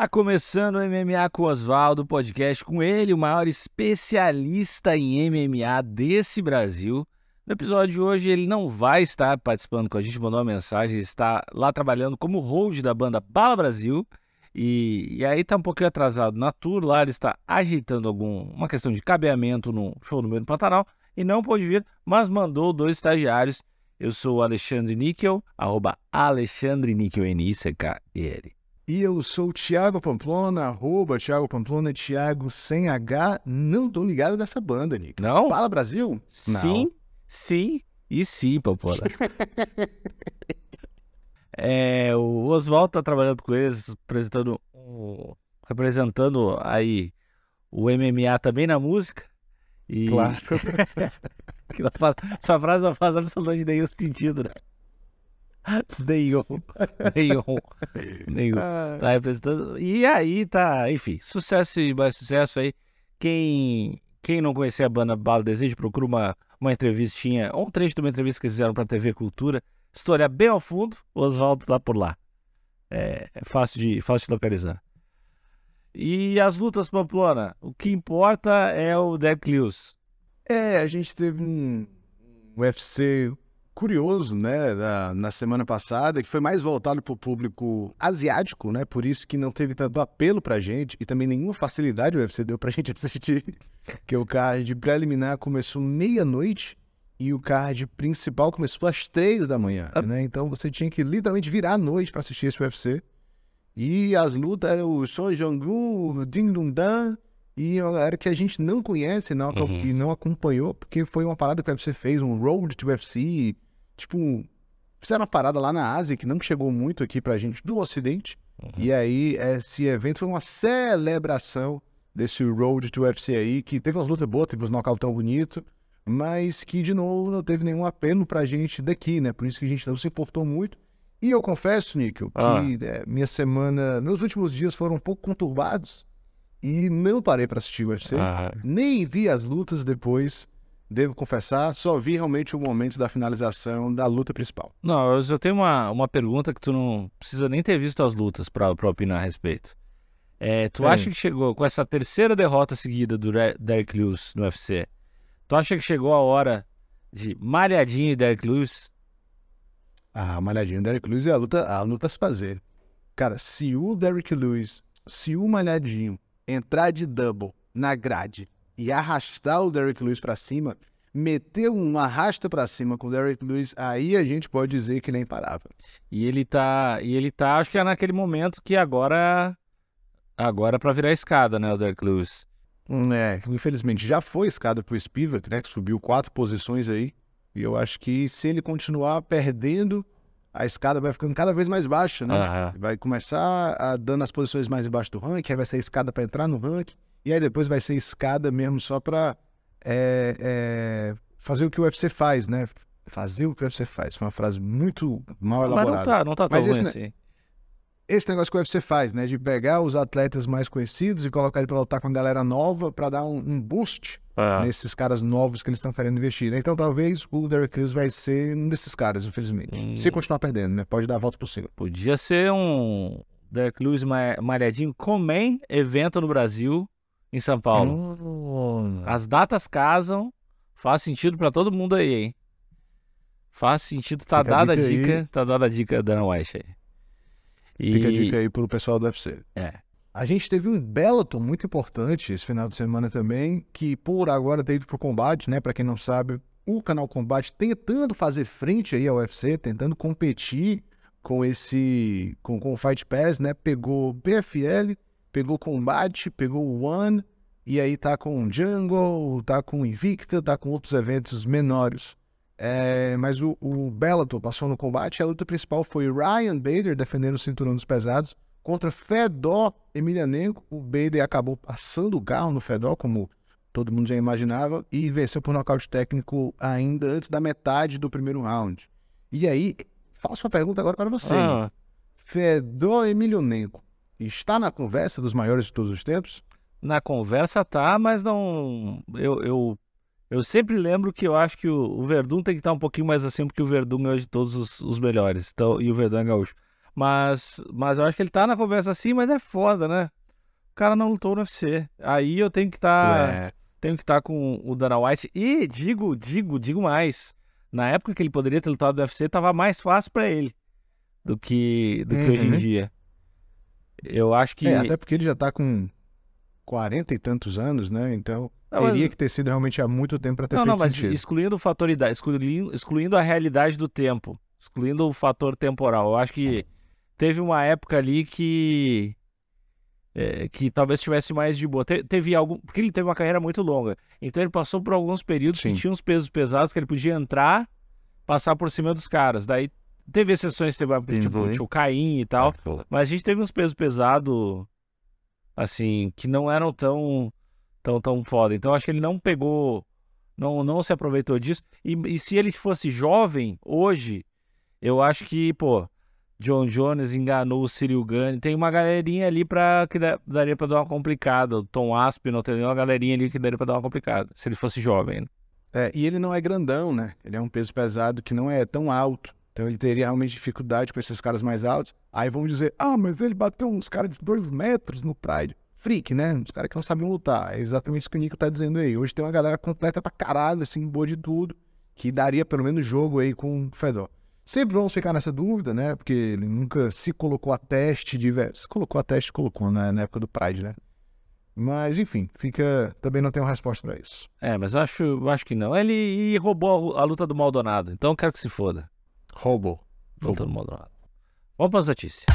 Tá começando o MMA com Oswaldo, podcast com ele, o maior especialista em MMA desse Brasil. No episódio de hoje ele não vai estar participando com a gente, mandou uma mensagem, está lá trabalhando como hold da banda Bala Brasil. E, e aí tá um pouquinho atrasado na tour, lá ele está ajeitando uma questão de cabeamento no show no meio do Pantanal e não pôde vir, mas mandou dois estagiários. Eu sou o Alexandre Níquel, arroba Alexandre Níquel, N-I-C-K-E-L. E eu sou o Thiago Pamplona, arroba Thiago Pamplona, Thiago sem H. Não tô ligado nessa banda, Nick. Não? Fala Brasil? Sim, sim e sim, Pamplona. é, o Oswaldo tá trabalhando com eles, apresentando, representando aí o MMA também na música. E... Claro. não sua frase não faz absolutamente nenhum sentido, né? Nenhum, nenhum, nenhum. Tá representando. E aí tá, enfim, sucesso e mais sucesso aí. Quem, quem não conhecer a banda Bala Desejo, procura uma, uma entrevistinha, ou um trecho de uma entrevista que eles fizeram pra TV Cultura. Se tu olhar bem ao fundo, o Oswaldo tá por lá. É, é fácil, de, fácil de localizar. E as lutas, Pamplona, o que importa é o Derek Lewis. É, a gente teve um UFC curioso, né, na, na, semana passada, que foi mais voltado para o público asiático, né, por isso que não teve tanto apelo pra gente e também nenhuma facilidade o UFC deu pra gente assistir, que o card preliminar começou meia-noite e o card principal começou às três da manhã, ah. né, então você tinha que literalmente virar a noite para assistir esse UFC. E as lutas eram o Son Jong-un, o Ding Dong Dan, e uma galera que a gente não conhece não, uhum. e não acompanhou, porque foi uma parada que o UFC fez, um Road to UFC, tipo, fizeram uma parada lá na Ásia que não chegou muito aqui pra gente do Ocidente. Uhum. E aí, esse evento foi uma celebração desse Road to UFC aí, que teve umas lutas boas, teve uns knockouts tão bonitos, mas que, de novo, não teve nenhum apelo pra gente daqui, né? Por isso que a gente não se importou muito. E eu confesso, Níquel, que ah. é, minha semana, meus últimos dias foram um pouco conturbados e não parei para assistir o UFC, ah. nem vi as lutas depois devo confessar, só vi realmente o momento da finalização da luta principal. Não, eu tenho uma, uma pergunta que tu não precisa nem ter visto as lutas para opinar a respeito. É, tu é. acha que chegou com essa terceira derrota seguida do Derek Lewis no UFC? Tu acha que chegou a hora de malhadinho e Derek Lewis? Ah, malhadinho e Derek Lewis é a luta, a luta a se fazer. Cara, se o Derek Lewis, se o malhadinho entrar de double na grade e arrastar o Derrick Lewis para cima, meter um arrasta para cima com o Derrick Lewis, aí a gente pode dizer que ele é imparável. E ele tá, e ele tá, acho que é naquele momento que agora agora é para virar escada, né, o Derrick Lewis. Hum, é, infelizmente já foi escada pro Spivak, né, que subiu quatro posições aí. E eu acho que se ele continuar perdendo, a escada vai ficando cada vez mais baixa, né? Uhum. Vai começar a dando as posições mais embaixo do ranking, aí vai ser escada para entrar no ranking. E aí depois vai ser escada mesmo só para é, é, fazer o que o UFC faz, né? Fazer o que o UFC faz. Foi uma frase muito mal elaborada. Mas não tá, não tá tão Mas ruim esse, assim. Esse negócio que o UFC faz, né? De pegar os atletas mais conhecidos e colocar ele pra lutar com a galera nova para dar um, um boost é. nesses caras novos que eles estão querendo investir. Né? Então talvez o Derek Lewis vai ser um desses caras, infelizmente. Hum. Se continuar perdendo, né? Pode dar a volta por cima. Podia ser um Derek Lewis malhadinho com main evento no Brasil em São Paulo. Oh. As datas casam, faz sentido para todo mundo aí, hein? Faz sentido, tá Fica dada a dica, dica tá dada a dica da White aí. E... Fica a dica aí pro pessoal do UFC. É. A gente teve um Bellator muito importante esse final de semana também, que por agora ter ido pro combate, né? Para quem não sabe, o canal Combate tentando fazer frente aí ao UFC, tentando competir com esse com, com o Fight Pass, né? Pegou PFL, pegou Combate, pegou o One, e aí tá com o Jungle, tá com o Invicta, tá com outros eventos menores. É, mas o, o Bellator passou no combate, a luta principal foi Ryan Bader defendendo o cinturão dos pesados contra Fedor Emelianenko. O Bader acabou passando o carro no Fedor, como todo mundo já imaginava, e venceu por nocaute técnico ainda antes da metade do primeiro round. E aí, faço uma pergunta agora para você. Ah. Fedor Emelianenko está na conversa dos maiores de todos os tempos? Na conversa tá, mas não. Eu, eu, eu sempre lembro que eu acho que o, o Verdun tem que estar um pouquinho mais acima, porque o Verdun é de todos os, os melhores. Então, e o Verdun é gaúcho. Mas, mas eu acho que ele tá na conversa assim, mas é foda, né? O cara não lutou no UFC. Aí eu tenho que estar. Tá, É. Tenho que estar com o Dana White. E digo, digo, digo mais. Na época que ele poderia ter lutado no UFC, tava mais fácil pra ele do que, do que hoje em Uhum. dia. Eu acho que. É, até porque ele já tá com 40 e tantos anos, né? Então, Não, mas- teria que ter sido realmente há muito tempo pra ter Não, feito não, mas sentido. excluindo o fator idade, excluindo, excluindo a realidade do tempo, excluindo o fator temporal. Eu acho que teve uma época ali que é, que talvez tivesse mais de boa. Te- teve algum, porque ele teve uma carreira muito longa. Então ele passou por alguns períodos Sim. que tinha uns pesos pesados que ele podia entrar, passar por cima dos caras. Daí teve exceções, teve tipo, o Caim e tal. Mas a gente teve uns pesos pesados, assim, que não eram tão, tão, tão foda. Então acho que ele não pegou, não, não se aproveitou disso. E, e se ele fosse jovem, hoje, eu acho que, pô, John Jones enganou o Cyril Gane. Tem uma galerinha ali pra, que dá- daria pra dar uma complicada. O Tom Aspinall tem uma galerinha ali que daria pra dar uma complicada. Se ele fosse jovem. né? É, e ele não é grandão, né? Ele é um peso pesado que não é tão alto. Então ele teria realmente dificuldade com esses caras mais altos. Aí vão dizer, ah, mas ele bateu uns caras de dois metros no Pride. Freak, né? Uns caras que não sabiam lutar. É exatamente isso que o Nico tá dizendo aí. Hoje tem uma galera completa pra caralho, assim, boa de tudo, que daria pelo menos jogo aí com o Fedor. Sempre vamos ficar nessa dúvida, né? Porque ele nunca se colocou a teste de... Se colocou a teste, colocou né? na época do Pride, né? Mas, enfim, fica... Também não tenho resposta pra isso. É, mas acho, acho que não. Ele roubou a, luta do Maldonado. Então quero que se foda. Roubou. Luta do Maldonado. Vamos para as notícias.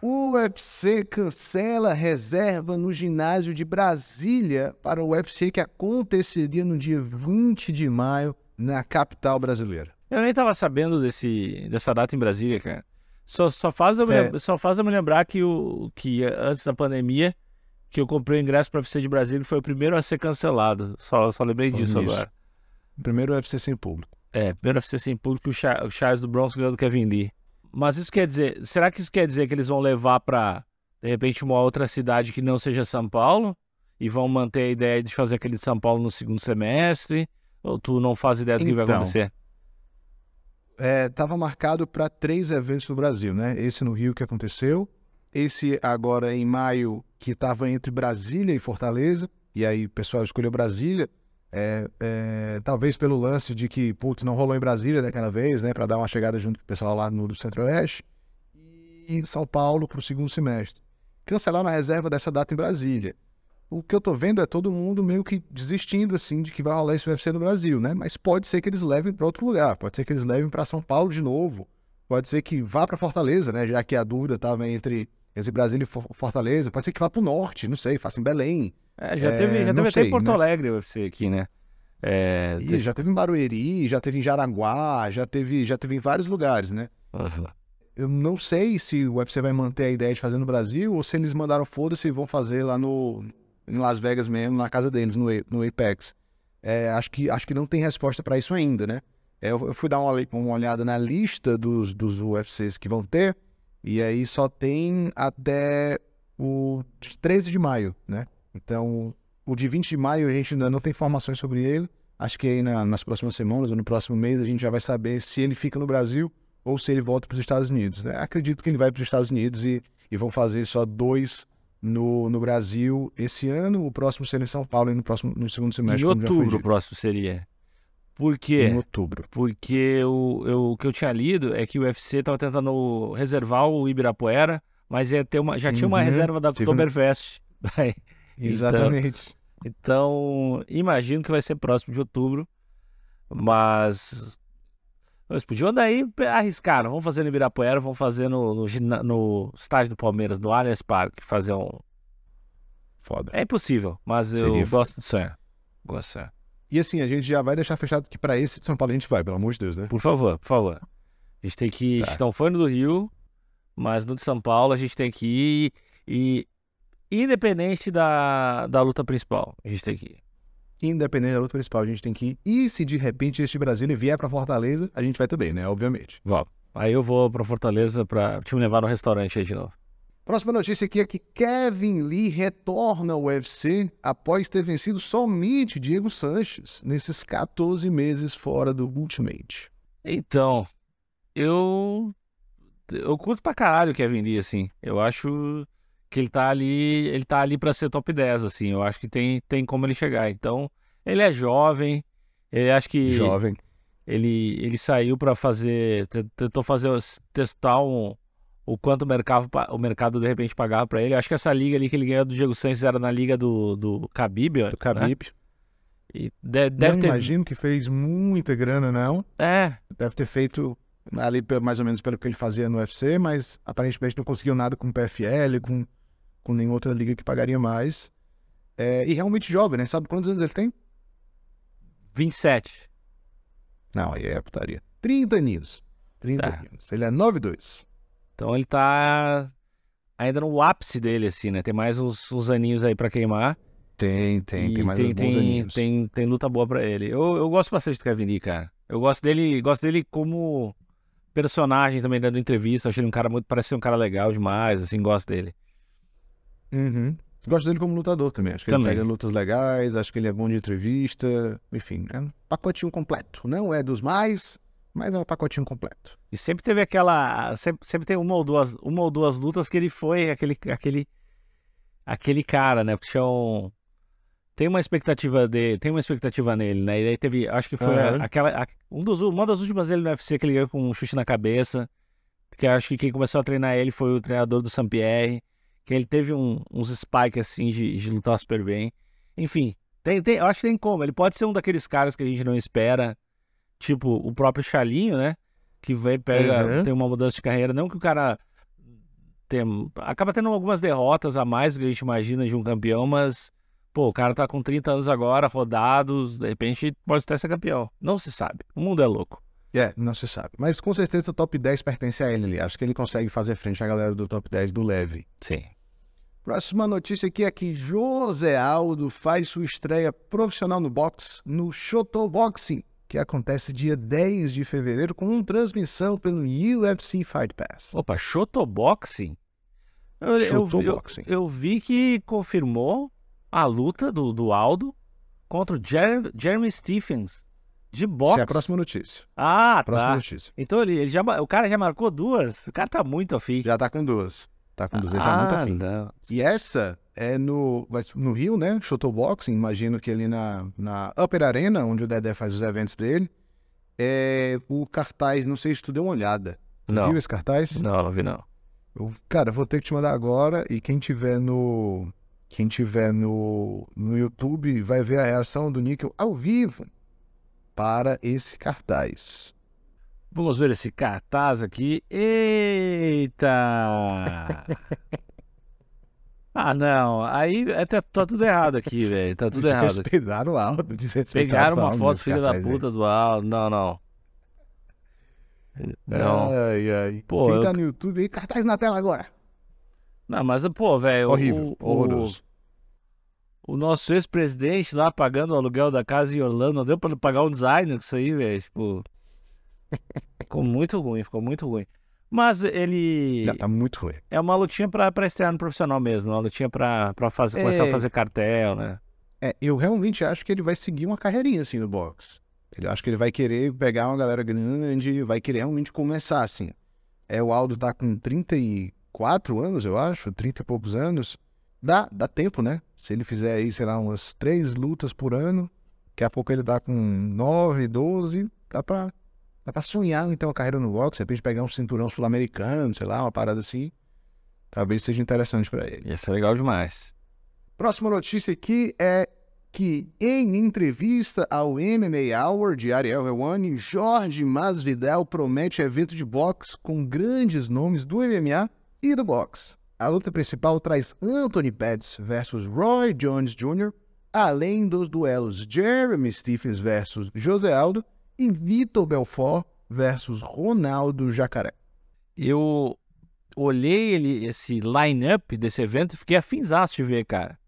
O UFC cancela reserva no ginásio de Brasília para o UFC que aconteceria no dia 20 de maio na capital brasileira. Eu nem tava sabendo desse, dessa data em Brasília, cara. Só, só, faz eu me, É. lem- só faz eu me lembrar que, o, que antes da pandemia, que eu comprei o ingresso para UFC de Brasília e foi o primeiro a ser cancelado. Só, só lembrei disso Isso. agora. Primeiro UFC sem público. É, primeiro UFC sem público, o, Cha- o Charles do Bronx ganhou do Kevin Lee. Mas isso quer dizer, será que isso quer dizer que eles vão levar pra, de repente, uma outra cidade que não seja São Paulo? E vão manter a ideia de fazer aquele de São Paulo no segundo semestre? Ou tu não faz ideia do que vai Então, acontecer? Estava marcado para três eventos no Brasil, né? Esse no Rio que aconteceu, esse agora em maio que estava entre Brasília e Fortaleza, e aí o pessoal escolheu Brasília, é, é, talvez pelo lance de que, putz, não rolou em Brasília daquela vez, né? Para dar uma chegada junto com o pessoal lá no do Centro-Oeste, e São Paulo para o segundo semestre. Cancelaram a reserva dessa data em Brasília. O que eu tô vendo é todo mundo meio que desistindo, assim, de que vai rolar esse UFC no Brasil, né? Mas pode ser que eles levem para outro lugar, pode ser que eles levem para São Paulo de novo, pode ser que vá para Fortaleza, né? Já que a dúvida tava entre, entre Brasília e For- Fortaleza, pode ser que vá para o norte, não sei, faça em Belém. É, já é, teve, já não teve até sei, em Porto né? Alegre o UFC aqui, né? É, deixa- já teve em Barueri, já teve em Jaraguá, já teve, já teve em vários lugares, né? Uhum. Eu não sei se o UFC vai manter a ideia de fazer no Brasil ou se eles mandaram foda-se e vão fazer lá no em Las Vegas mesmo, na casa deles, no, no Apex. É, acho, que, acho que não tem resposta para isso ainda, né? É, eu, fui dar uma, uma olhada na lista dos, dos UFCs que vão ter e aí só tem até o de 13 de maio, né? Então, o de 20 de maio a gente ainda não tem informações sobre ele. Acho que aí na- nas próximas semanas ou no próximo mês a gente já vai saber se ele fica no Brasil ou se ele volta para os Estados Unidos. né? Acredito que ele vai para os Estados Unidos e, e vão fazer só dois no, no Brasil esse ano, o próximo ser em São Paulo e no próximo no segundo semestre. Em outubro o próximo seria. Por quê? Em outubro. Porque o, eu- o que eu tinha lido é que o UFC estava tentando reservar o Ibirapuera, mas ia ter uma, já tinha uma Uhum, reserva da Oktoberfest. Daí- Exatamente. Então, imagino que vai ser próximo de outubro. Mas. Eles podiam daí arriscar. Vamos fazer no Ibirapuera, vamos fazer no, no, no estádio do Palmeiras, no Allianz Parque, fazer um. Foda. É impossível, mas eu Seria gosto de sonhar. Gosto de sonhar. E assim, a gente já vai deixar fechado que para esse de São Paulo a gente vai, pelo amor de Deus, né? Por favor, por favor. A gente tem que ir. A gente Tá. não foi no do Rio, mas no de São Paulo a gente tem que ir. E independente da, da luta principal, a gente tem que ir. Independente da luta principal, a gente tem que ir. E se de repente este Brasília vier para Fortaleza, a gente vai também, né? Obviamente. Vamos. Aí eu vou pra Fortaleza pra te levar no restaurante aí de novo. Próxima notícia aqui é que Kevin Lee retorna ao UFC após ter vencido somente Diego Sanches nesses 14 meses fora do Ultimate. Então, eu. Eu curto pra caralho o Kevin Lee, assim. Eu acho que ele tá ali. Ele tá ali pra ser top 10, assim. Eu acho que tem, tem como ele chegar. Então, ele é jovem. Ele acho que. Jovem. Ele, ele saiu pra fazer. te- Tentou fazer. testar um, o quanto o mercado, o mercado de repente pagava pra ele. Eu acho que essa liga ali que ele ganhou do Diego Sanches era na liga do, do Khabib, Do Khabib. Né? E de- deve não ter. imagino que fez muita grana, não. É, Deve ter feito ali mais ou menos pelo que ele fazia no UFC, mas aparentemente não conseguiu nada com o PFL, com, com nenhuma outra liga que pagaria mais. É, e realmente jovem, né? Sabe quantos anos ele tem? 27. Não, aí é putaria. 30 aninhos. 30 Tá. aninhos. Ele é 9'2". Então ele tá ainda no ápice dele, assim, né? Tem mais uns, uns aninhos aí pra queimar. Tem, tem, E tem mais tem, uns bons tem, aninhos. tem, tem luta boa pra ele. Eu, eu gosto bastante do Kevin Lee, cara. Eu gosto dele, gosto dele como personagem também dando entrevista. Eu achei ele um cara muito, parece ser um cara legal demais, assim, gosto dele. Uhum. Gosto dele como lutador também. Acho que Também. ele pega lutas legais, acho que ele é bom de entrevista. Enfim, é um pacotinho completo. Não é dos mais, mas é um pacotinho completo. E sempre teve aquela, sempre, sempre tem uma ou duas, uma ou duas lutas que ele foi aquele, aquele, aquele cara, né? Porque tinha um, tem uma expectativa de, tem uma expectativa nele, né? E aí teve, acho que foi Aham. aquela, a- um dos, uma das últimas dele no UFC que ele ganhou com um chute na cabeça, que acho que quem começou a treinar ele foi o treinador do Sampierre, que ele teve um- uns spikes assim de, de lutar super bem. Enfim, tem, tem, eu acho que tem como. Ele pode ser um daqueles caras que a gente não espera, tipo o próprio Chalinho, né? Que vem, pega, Uhum. tem uma mudança de carreira. Não que o cara tem, acaba tendo algumas derrotas a mais do que a gente imagina de um campeão, mas, pô, o cara tá com 30 anos agora, rodados, de repente pode até ser campeão. Não se sabe. O mundo é louco. É, não se sabe. Mas com certeza o top 10 pertence a ele ali. Acho que ele consegue fazer frente à galera do top 10 do leve. Sim. Próxima notícia aqui é que José Aldo faz sua estreia profissional no boxe no Shoto Boxing, que acontece dia 10 de fevereiro com transmissão pelo UFC Fight Pass. Opa, Shotoboxing? Eu, eu, vi- eu, Shotoboxing. eu vi que confirmou a luta do, do Aldo contra o Jer- Jeremy Stephens de boxe. Essa é a próxima notícia. Ah, Próxima tá. notícia. Então ele, ele já, o cara já marcou duas. O cara tá muito afim. Já tá com duas. Tá com duas, ele tá muito ah, afim. não. E essa é no, no Rio, né? Shoto Boxing, imagino que ali na, na Upper Arena, onde o Dedé faz os eventos dele. É o cartaz, não sei se tu deu uma olhada. Não. Viu esse cartaz? Não, não vi não. Eu, cara, vou ter que te mandar agora e quem tiver no quem tiver no, no YouTube vai ver a reação do Níquel ao vivo para esse cartaz. Vamos ver esse cartaz aqui. Eita! ah, não. Aí é, tá, tá tudo errado aqui, velho. Tá tudo errado. Pegaram o Aldo, desrespeitaram Pegaram o uma foto, filha da puta do Aldo. Não, não. Não. Ai, ai. Pô, Quem eu- tá no YouTube aí, cartaz na tela agora. Não, mas, pô, velho. Horrível, o- o- horroroso. O nosso ex-presidente lá pagando o aluguel da casa em Orlando, não deu pra pagar um designer com isso aí, velho. Tipo. ficou muito ruim, ficou muito ruim. Mas ele. Já tá muito ruim. É uma lutinha pra, pra estrear no profissional mesmo, uma lutinha pra, pra fazer, começar a É. fazer cartel, né? É, eu realmente acho que ele vai seguir uma carreirinha assim no boxe. Eu acho que ele vai querer pegar uma galera grande, vai querer realmente começar assim. É, o Aldo tá com 34 anos, eu acho, 30 e poucos anos. Dá, dá tempo, né? Se ele fizer aí, sei lá, umas três lutas por ano, daqui a pouco ele tá com 9, 12, dá pra, dá pra sonhar então a carreira no boxe, de repente pegar um cinturão sul-americano, sei lá, uma parada assim. Talvez seja interessante pra ele. Ia ser legal demais. Próxima notícia aqui é que em entrevista ao MMA Hour de Ariel Helwani, Jorge Masvidal promete evento de boxe com grandes nomes do MMA e do boxe. A luta principal traz Anthony Pettis versus Roy Jones Jr., além dos duelos Jeremy Stephens versus José Aldo e Vitor Belfort versus Ronaldo Jacaré. Eu olhei ele, esse line-up desse evento e fiquei afinzaço de ver, cara.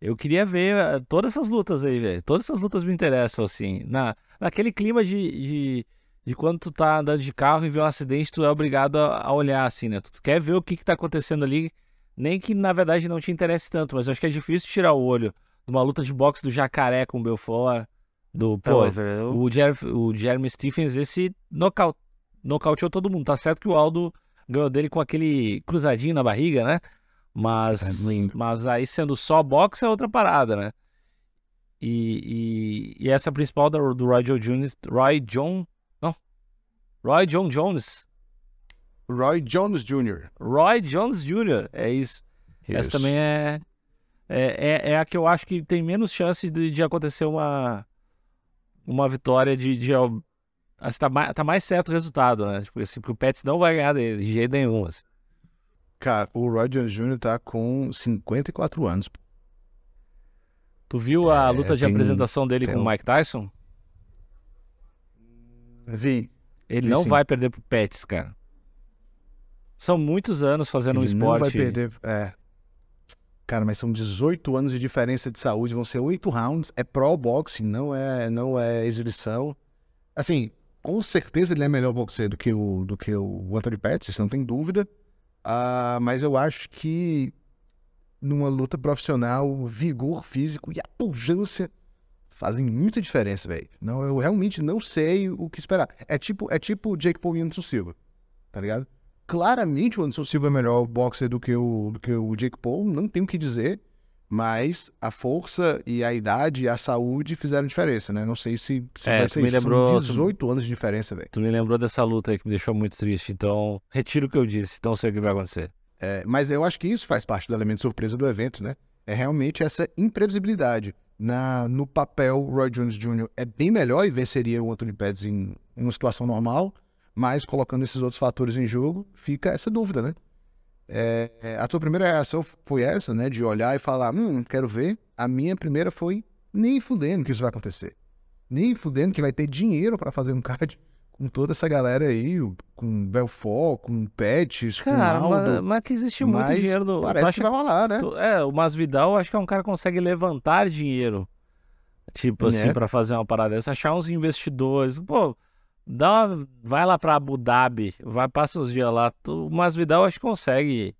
Eu queria ver eh, todas essas lutas aí, velho. Todas essas lutas me interessam, assim. Na, naquele clima de, de, de quando tu tá andando de carro e vê um acidente, tu é obrigado a, a olhar, assim, né? Tu quer ver o que que tá acontecendo ali, nem que na verdade não te interesse tanto, mas eu acho que é difícil tirar o olho de uma luta de boxe do Jacaré com o Belfort, Do, pô, É, o, Jer o Jeremy Stephens, esse nocaut nocauteou todo mundo. Tá certo que o Aldo ganhou dele com aquele cruzadinho na barriga, né? Mas, É mas aí sendo só boxe é outra parada, né? E, e, e essa principal do, do Roy Joe Jones, Roy John, não, Roy John Jones, Roy Jones Jr. Roy Jones Jr., é isso. Essa Isso. também é, é, é, é a que eu acho que tem menos chances de, de acontecer uma, uma vitória de. de assim, tá, mais, tá mais certo o resultado, né? Tipo assim, porque o Pets não vai ganhar dele, de jeito nenhum. assim. Cara, o Roy Jones Jr. tá com 54 anos. Tu viu a É, luta de tem- apresentação dele com o um- Mike Tyson? Vi. Ele vi não sim. vai perder pro Pets, cara. São muitos anos fazendo um Ele esporte. não vai perder. É. Cara, mas são 18 anos de diferença de saúde, vão ser 8 rounds, é pro boxing, não é, não é exibição. Assim, com certeza ele é melhor boxeiro do que o, do que o Anthony Pettis, não tem dúvida. Ah, mas eu acho que numa luta profissional, o vigor físico e a pujança fazem muita diferença, velho. Não, eu realmente não sei o que esperar. É tipo, é tipo o Jake Paul e Anderson Silva, tá ligado? Claramente o Anderson Silva é melhor boxer do que o, do que o Jake Paul, não tenho o que dizer, mas a força e a idade e a saúde fizeram diferença, né? Não sei se, se É, vai tu ser me isso. lembrou- São tu- 18 anos de diferença, velho. Tu me lembrou dessa luta aí que me deixou muito triste. Então, retiro o que eu disse. Não sei o que vai acontecer. É, mas eu acho que isso faz parte do elemento surpresa do evento, né? É realmente essa imprevisibilidade. Na, no papel, o Roy Jones Jr. é bem melhor e venceria o Anthony Pettis em, em uma situação normal, mas colocando esses outros fatores em jogo, fica essa dúvida, né? É, é, a tua primeira reação foi essa, né? De olhar e falar, hum, quero ver. A minha primeira foi, nem fudendo que isso vai acontecer. Nem fudendo que vai ter dinheiro pra fazer um card com toda essa galera aí, com Belfort, com Cara, com mas, Aldo. mas que existe muito Mas dinheiro do. Parece que vai rolar, né? É, o Masvidal, acho que é um cara que consegue levantar dinheiro. Tipo assim, Né? pra fazer uma parada dessa. Achar uns investidores. Pô, dá uma- vai lá pra Abu Dhabi, vai, passa uns dias lá. Tu, o Masvidal, acho que consegue.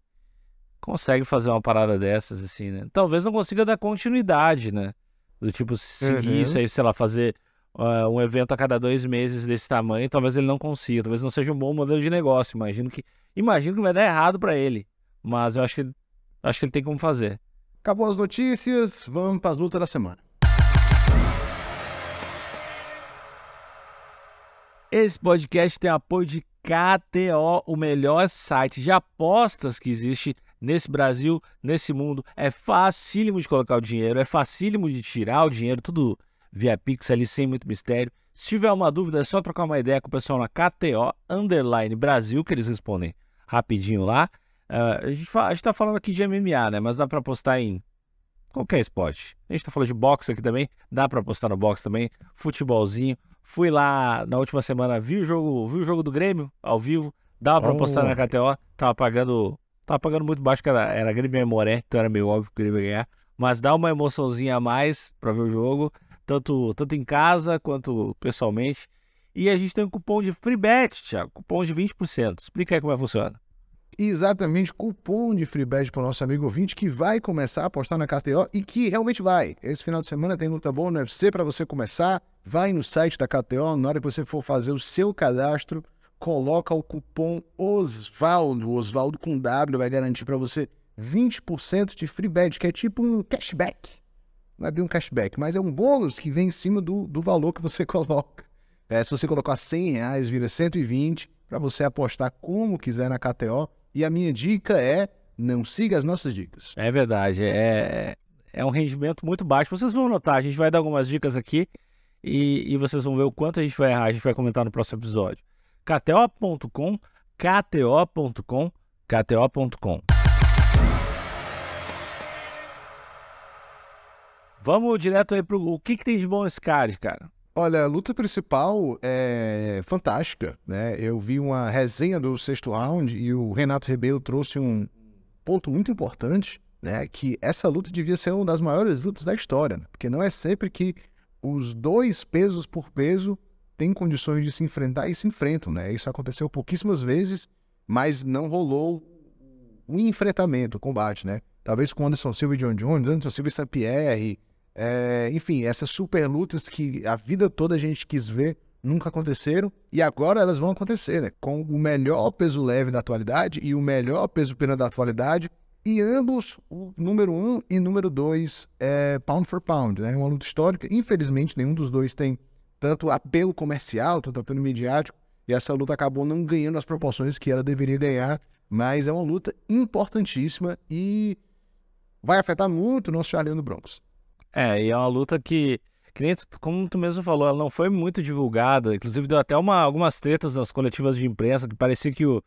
Consegue fazer uma parada dessas, assim, né? Talvez não consiga dar continuidade, né? Do tipo, seguir Uhum. isso aí, sei lá, fazer ah, um evento a cada dois meses desse tamanho, talvez ele não consiga. Talvez não seja um bom modelo de negócio. Imagino que, imagino que vai dar errado pra ele. Mas eu acho que, acho que ele tem como fazer. Acabou as notícias, vamos para as lutas da semana. Esse podcast tem apoio de KTO, o melhor site de apostas que existe nesse Brasil, nesse mundo. É facílimo de colocar o dinheiro, é facílimo de tirar o dinheiro, tudo via Pix ali, sem muito mistério. Se tiver uma dúvida, é só trocar uma ideia com o pessoal na KTO Underline Brasil, que eles respondem rapidinho lá. Ah, a, gente fa- a gente tá falando aqui de MMA, né? Mas dá pra apostar em qualquer esporte. A gente tá falando de boxe aqui também, dá pra apostar no boxe também, futebolzinho. Fui lá na última semana, vi o jogo, vi o jogo do Grêmio ao vivo, dava pra Oh. apostar na KTO, tava pagando, tava pagando muito baixo, que era, era Grêmio e Moré, então era meio óbvio que o Grêmio ia ganhar, mas dá uma emoçãozinha a mais pra ver o jogo, tanto, tanto em casa quanto pessoalmente. E a gente tem um cupom de free bet, Thiago, cupom de 20%. Explica aí como é que funciona. Exatamente, cupom de free bet para o nosso amigo ouvinte que vai começar a apostar na KTO e que realmente vai. Esse final de semana tem luta boa no UFC para você começar. Vai no site da KTO, na hora que você for fazer o seu cadastro, coloca o cupom OSVALDO, Osvaldo com W, vai garantir para você 20% de free bet, que é tipo um cashback. Não é bem um cashback, mas é um bônus que vem em cima do, do valor que você coloca. É, se você colocar 100 reais, vira 120 para você apostar como quiser na KTO. E a minha dica é: não siga as nossas dicas. É verdade, é, é um rendimento muito baixo. Vocês vão notar, a gente vai dar algumas dicas aqui e, e vocês vão ver o quanto a gente vai errar. A gente vai comentar no próximo episódio. KTO.com, KTO.com, KTO.com. Vamos direto aí pro. O que, que tem de bom nesse card, cara? Olha, a luta principal é fantástica, né? Eu vi uma resenha do sexto round e o Renato Rebelo trouxe um ponto muito importante, né? Que essa luta devia ser uma das maiores lutas da história, né? porque não é sempre que os dois pesos por peso têm condições de se enfrentar e se enfrentam, né? Isso aconteceu pouquíssimas vezes, mas não rolou o enfrentamento, o combate, né? Talvez com Anderson Silva e John Jones, Anderson Silva e St. Pierre, É, enfim, essas super lutas que a vida toda a gente quis ver nunca aconteceram e agora elas vão acontecer, né? Com o melhor peso leve da atualidade e o melhor peso pena da atualidade e ambos, o número um e número dois, é pound for pound, né? Uma luta histórica. Infelizmente, nenhum dos dois tem tanto apelo comercial, tanto apelo midiático, e essa luta acabou não ganhando as proporções que ela deveria ganhar, mas é uma luta importantíssima e vai afetar muito o nosso Charlie do Broncos. É, e é uma luta que, que nem, como tu mesmo falou, ela não foi muito divulgada. Inclusive, deu até uma, algumas tretas nas coletivas de imprensa, que parecia que o,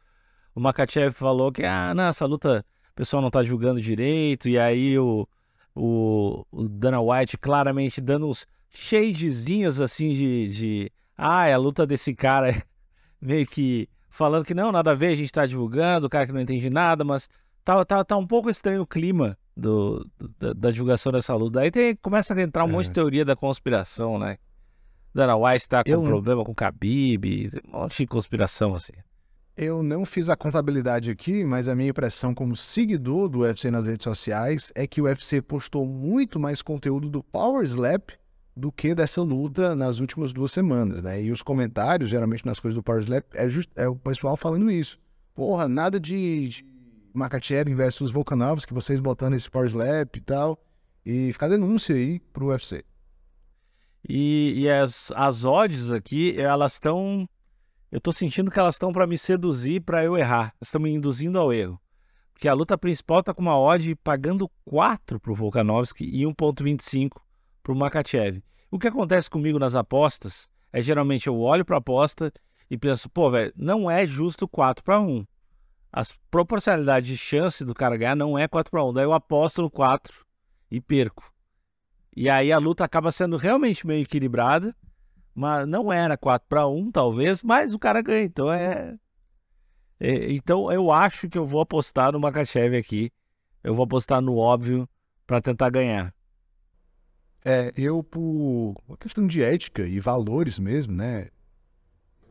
o Makachev falou que, ah, não, essa luta pessoal não tá julgando direito. E aí o, o, o Dana White claramente dando uns shadezinhos assim de, de. Ah, é a luta desse cara meio que falando que não, nada a ver, a gente tá divulgando, o cara que não entende nada, mas tá, tá, tá um pouco estranho o clima do, da, da, divulgação dessa luta. Aí tem, começa a entrar um é. monte de teoria da conspiração, né? Dana White tá com eu... problema com o Khabib, um monte de conspiração assim. Eu não fiz a contabilidade aqui, mas a minha impressão como seguidor do UFC nas redes sociais é que o UFC postou muito mais conteúdo do Power Slap do que dessa luta nas últimas duas semanas, né? E os comentários, geralmente nas coisas do Power Slap, é, just, é o pessoal falando isso. Porra, nada de, de Makachev versus Volkanovski, vocês botando esse power slap e tal. E ficar denúncia aí pro UFC. E, e as, as odds aqui, elas estão. Eu tô sentindo que elas estão para me seduzir para eu errar. Estão me induzindo ao erro. Porque a luta principal tá com uma odd pagando 4 pro Volkanovski e 1.25 pro Makachev. O que acontece comigo nas apostas é geralmente eu olho para a aposta e penso, pô, velho, não é justo 4 para 1 as proporcionalidades de chance do cara ganhar não é 4 para 1. Daí eu aposto no 4 e perco. E aí a luta acaba sendo realmente meio equilibrada, mas não era 4 para 1 talvez, mas o cara ganha. Então é... é então eu acho que eu vou apostar no Makachev aqui. Eu vou apostar no óbvio para tentar ganhar. É, eu por uma questão de ética e valores mesmo, né?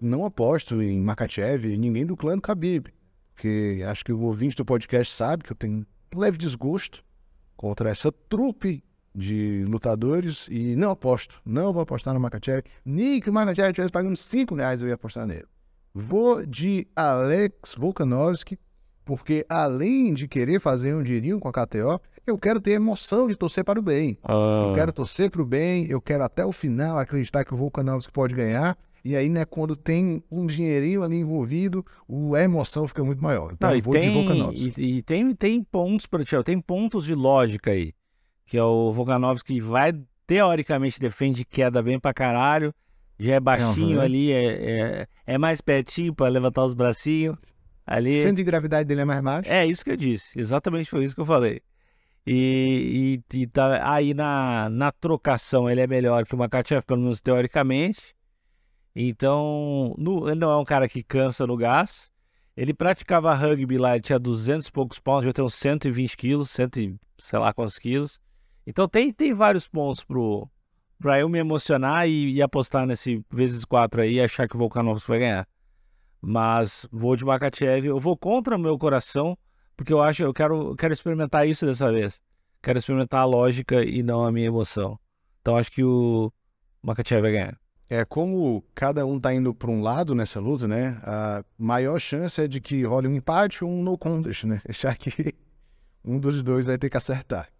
Não aposto em Makachev e ninguém do clã do Khabib porque acho que o ouvinte do podcast sabe que eu tenho um leve desgosto contra essa trupe de lutadores e não aposto, não vou apostar no Makachev. Nem que o Makachev estivesse pagando 5 reais eu ia apostar nele. Vou de Alex Volkanovski, porque além de querer fazer um dinheirinho com a KTO, eu quero ter emoção de torcer para o bem. Eu quero torcer para o bem, eu quero até o final acreditar que o Volkanovski pode ganhar e aí, né, quando tem um dinheirinho ali envolvido, a emoção fica muito maior. Então, Não, eu vou tem, de Volkanovski. E, e, tem, tem pontos para tem pontos de lógica aí. Que é o Volkanovski que vai, teoricamente, defende queda bem pra caralho. Já é baixinho uhum. ali, é, é, é, mais pertinho para levantar os bracinhos. Ali... Centro de gravidade dele é mais baixo? É isso que eu disse, exatamente foi isso que eu falei. E, e, e tá, aí na, na trocação ele é melhor que o Makachev, pelo menos teoricamente. Então, no, ele não é um cara que cansa no gás. Ele praticava rugby lá, ele tinha 200 e poucos pounds, já tem uns 120 quilos, 100 sei lá quantos quilos. Então tem, tem vários pontos pro, pra eu me emocionar e, e apostar nesse vezes 4 aí e achar que o Volkanovski vai ganhar. Mas vou de Makachev, eu vou contra meu coração, porque eu acho, eu quero, eu quero experimentar isso dessa vez. Quero experimentar a lógica e não a minha emoção. Então acho que o Makachev vai ganhar. É como cada um tá indo para um lado nessa luta, né? A maior chance é de que role um empate ou um no contest, né? Deixar que um dos dois vai ter que acertar.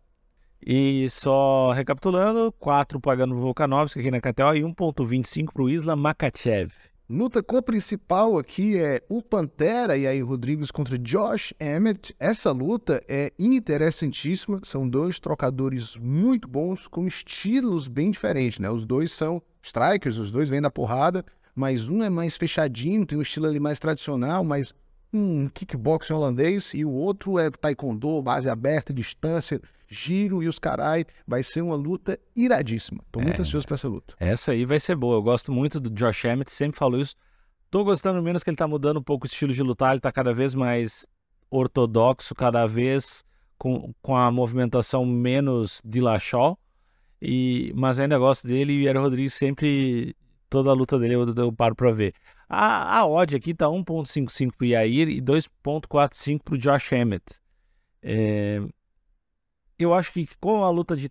E só recapitulando, 4 pagando o Volkanovski aqui na KTO e 1.25 para o Isla Makachev. Luta co-principal aqui é o Pantera e aí Rodrigues contra Josh Emmett. Essa luta é interessantíssima, são dois trocadores muito bons com estilos bem diferentes, né? Os dois são strikers, os dois vêm da porrada, mas um é mais fechadinho, tem um estilo ali mais tradicional, mais um kickboxing holandês, e o outro é taekwondo, base aberta, distância, giro e os carai. Vai ser uma luta iradíssima. Tô muito é, ansioso pra essa luta. Essa aí vai ser boa. Eu gosto muito do Josh Emmett, sempre falo isso. Tô gostando menos que ele tá mudando um pouco o estilo de lutar, ele tá cada vez mais ortodoxo, cada vez com, com a movimentação menos de Lachol. E, mas ainda gosto dele e o Yara Rodrigues sempre, toda a luta dele eu, eu paro pra ver. A, a odd aqui tá 1.55 pro Yair e 2.45 pro Josh Emmett. É, eu acho que com a luta de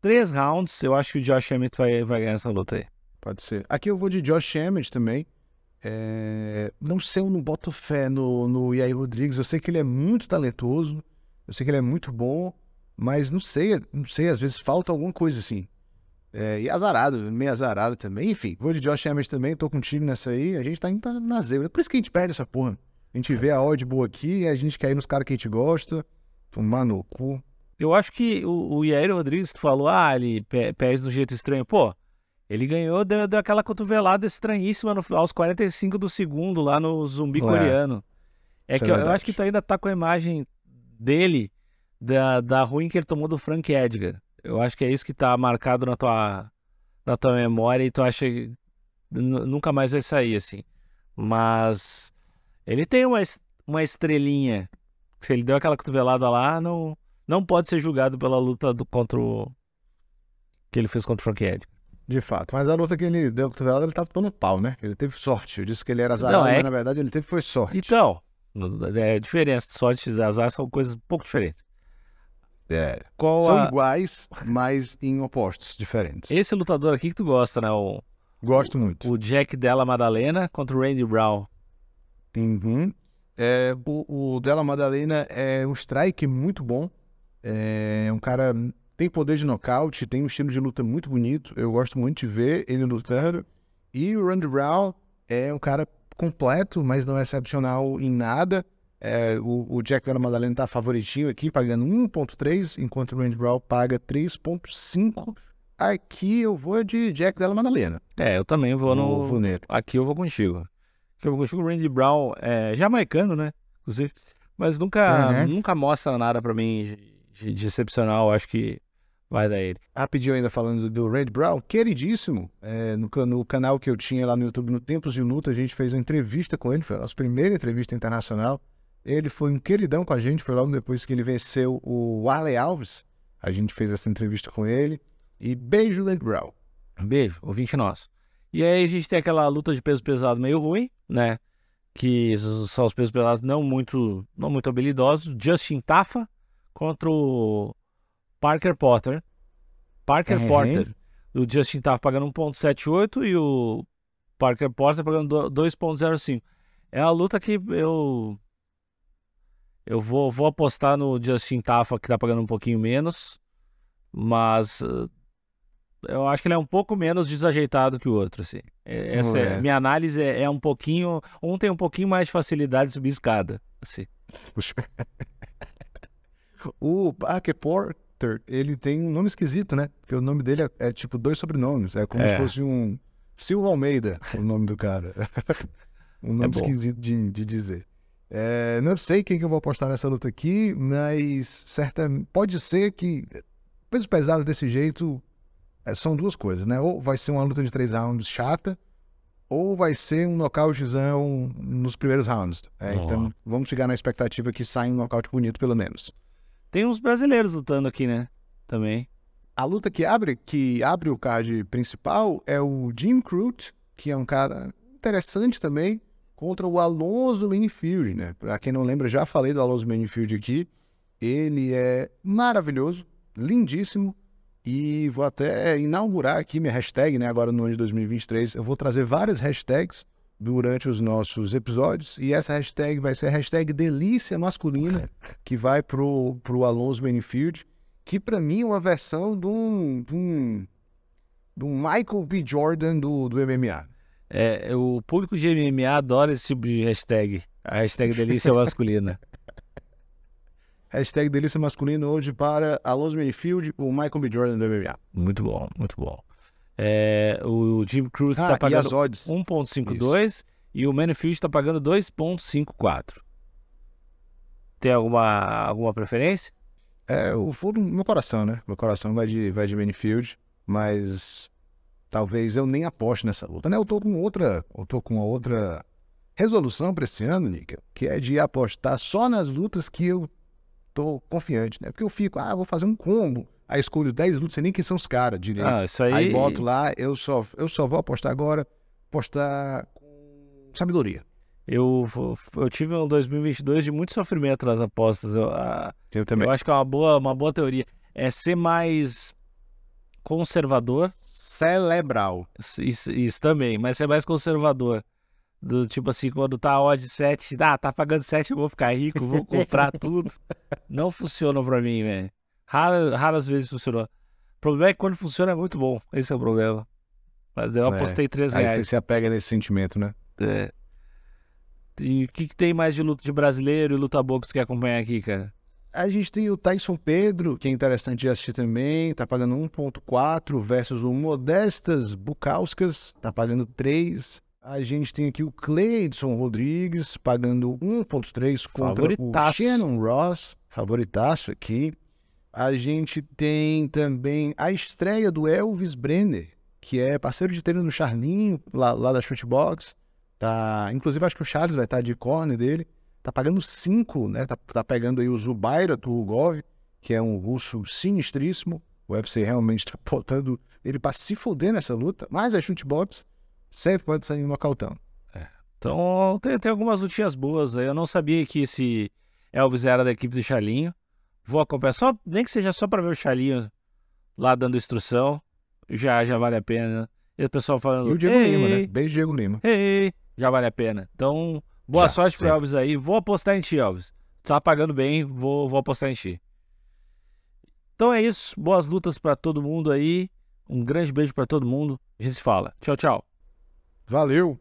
três rounds, eu acho que o Josh Emmett vai, vai ganhar essa luta aí. Pode ser. Aqui eu vou de Josh Emmett também. É, Não sei, eu não boto fé no, no Yair Rodrigues. Eu sei que ele é muito talentoso. Eu sei que ele é muito bom. Mas não sei, não sei, às vezes falta alguma coisa assim. É, e azarado, meio azarado também. Enfim, vou de Josh Emmett também, tô contigo nessa aí. A gente tá indo na zebra. Por isso que a gente perde essa porra. A gente vê a odd boa aqui a gente quer ir nos caras que a gente gosta. Tomar no cu. Eu acho que o, o Yair Rodrigues, tu falou, ah, ele perde do jeito estranho. Pô, ele ganhou, deu, deu aquela cotovelada estranhíssima no- aos 45 do segundo lá no zumbi É. coreano. É Isso que é eu, eu acho que tu ainda tá com a imagem dele, da, da ruim que ele tomou do Frank Edgar. Eu acho que é isso que tá marcado na tua, na tua memória e tu acha que nu- nunca mais vai sair, assim. Mas ele tem uma, uma estrelinha. Se ele deu aquela cotovelada lá, não, não pode ser julgado pela luta do, contra o. que ele fez contra o Frank Edgar. De fato. Mas a luta que ele deu cotovelada, ele tava tomando pau, né? Ele teve sorte. Eu disse que ele era azarado, Não, é mas na verdade ele teve foi sorte. Então, é, diferença sorte e azar são coisas um pouco diferentes. É. Qual São a- iguais, mas em opostos diferentes. Esse lutador aqui que tu gosta, né? O, Gosto muito. o Jack Della Madalena contra o Randy Brown. Uhum. É, o, o Della Madalena é um strike muito bom. É um cara tem poder de nocaute, tem um estilo de luta muito bonito. Eu gosto muito de ver ele lutando. E o Randy Brown é um cara completo, mas não é excepcional em nada. É, o, o Jack Della Madalena tá favoritinho aqui, pagando 1.3, enquanto o Randy Brown paga 3.5. Aqui eu vou de Jack Della Madalena. É, eu também vou no. Vou nele. Aqui eu vou contigo. Aqui eu vou contigo. O Randy Brown é jamaicano, né? Inclusive. Mas nunca, Uhum. nunca mostra nada pra mim de, de- excepcional. Acho que vai dar ele. Rapidinho ainda falando do Red Brown, queridíssimo. É, no, no canal que eu tinha lá no YouTube, no Tempos de Luta, a gente fez uma entrevista com ele, foi a nossa primeira entrevista internacional. Ele foi um queridão com a gente, foi logo depois que ele venceu o Arley Alves. A gente fez essa entrevista com ele. E beijo, Red Brown. Beijo, ouvinte nosso. E aí a gente tem aquela luta de peso pesado meio ruim, né? Que são os pesos pesados não muito, não muito habilidosos. Justin Tafa contra o Parker Potter. Parker Uhum. Porter. O Justin Tafa pagando 1.78 e o Parker Porter pagando do- 2.05. É uma luta que eu eu vou, vou apostar no Justin Tafa que tá pagando um pouquinho menos, mas eh, eu acho que ele é um pouco menos desajeitado que o outro, assim. É- Essa é- É. minha análise é, é um pouquinho, um tem um pouquinho mais de facilidade de subir escada, assim. Puxa. o Parker Porter, ele tem um nome esquisito, né? Porque o nome dele é, é tipo dois sobrenomes. É como É. se fosse um Silva Almeida, o nome do cara. um nome bom. esquisito de, de dizer. É, não sei quem que eu vou apostar nessa luta aqui, mas certa, pode ser que peso pesado desse jeito é, são duas coisas, né? Ou vai ser uma luta de três rounds chata, ou vai ser um nocautezão nos primeiros rounds. É. Então vamos chegar na expectativa que saia um nocaute bonito, pelo menos. Tem uns brasileiros lutando aqui, né? Também. A luta que abre, que abre o card principal é o Jim Crute, que é um cara interessante também, contra o Alonso Minifield, né? Pra quem não lembra, já falei do Alonso Minifield aqui. Ele é maravilhoso, lindíssimo, e vou até inaugurar aqui minha hashtag, né? Agora no ano de 2023, eu vou trazer várias hashtags durante os nossos episódios, e essa hashtag vai ser a hashtag delícia masculina, que vai pro, pro Alonso Minifield, que pra mim é uma versão de um, de um, de um Michael B. Jordan do, do MMA. É, o público de MMA adora esse tipo de hashtag. A hashtag delícia masculina. Hashtag delícia masculina hoje para Alonso Minifield, o Michael B. Jordan do MMA. Muito bom, muito bom. É, o Jim Cruz Ah, está as pagando odds? 1.52 e o Manifield está pagando 2.54. Tem alguma, alguma preferência? É, o vou no meu coração, né? Meu coração vai de, vai de Minifield, mas talvez eu nem aposte nessa luta, né? Eu tô com outra, eu tô com outra resolução para esse ano, Nica, que é de apostar só nas lutas que eu tô confiante, né? Porque eu fico, ah, vou fazer um combo, aí escolho 10 lutas, sei nem quem são os caras direito. Ah, isso aí. Aí boto lá, eu só, eu só vou apostar agora, apostar com sabedoria. Eu, eu tive um 2022 de muito sofrimento nas apostas. Eu, ah, Eu eu acho que é uma boa, uma boa teoria. É ser mais conservador. Cerebral. Isso, isso também, mas é mais conservador. Do tipo assim, quando tá a odd 7, ah, tá pagando 7, eu vou ficar rico, vou comprar tudo. Não funciona pra mim, velho. Rara, raras vezes funcionou. O problema é que quando funciona é muito bom. Esse é o problema. Mas eu É. apostei 3 Aí reais. você se apega nesse sentimento, né? É. E o que, que tem mais de luta de brasileiro e luta boa que você quer acompanhar aqui, cara? A gente tem o Tyson Pedro, que é interessante de assistir também, tá pagando 1.4 versus o Modestas Bukauskas, tá pagando 3. A gente tem aqui o Cleidson Rodrigues, pagando 1.3 contra o. Shannon Ross, favoritaço aqui. A gente tem também a estreia do Elvis Brenner, que é parceiro de treino do Charlinho, lá, lá da Shootbox. Tá, inclusive, acho que o Charles vai estar de corner dele. Tá pagando 5, né? Tá, tá pegando aí o Zubaira Turgov, que é um russo sinistríssimo. O UFC realmente tá botando ele pra se fuder nessa luta. Mas a Shootbox sempre pode sair no nocautão. Então tem, tem algumas lutinhas boas aí. Eu não sabia que esse Elvis era da equipe do Chalinho. Vou acompanhar, só, nem que seja só pra ver o Chalinho lá dando instrução. Já, já vale a pena. E o pessoal falando. E o Diego "Ei, Lima, né? Beijo, Diego Lima. Ei, já vale a pena. Então, boa Já, sorte sempre. Elvis aí. Vou apostar em ti, Elvis. Tá pagando bem, vou, vou apostar em ti. Então é isso. Boas lutas pra todo mundo aí. Um grande beijo pra todo mundo. A gente se fala. Tchau, tchau. Valeu!